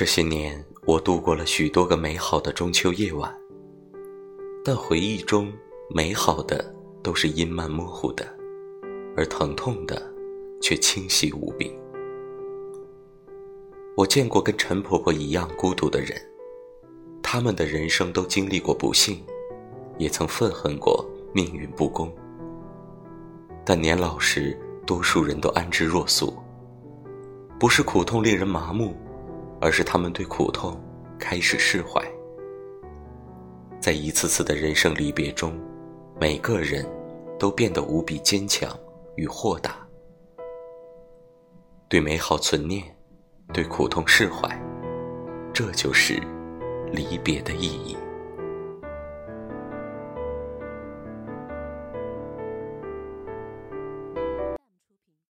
这些年，我度过了许多个美好的中秋夜晚，但回忆中美好的都是阴漫模糊的，而疼痛的却清晰无比。我见过跟陈婆婆一样孤独的人，他们的人生都经历过不幸，也曾愤恨过命运不公。但年老时，多数人都安之若素，不是苦痛令人麻木。而是他们对苦痛开始释怀，在一次次的人生离别中，每个人都变得无比坚强与豁达。对美好存念，对苦痛释怀，这就是离别的意义。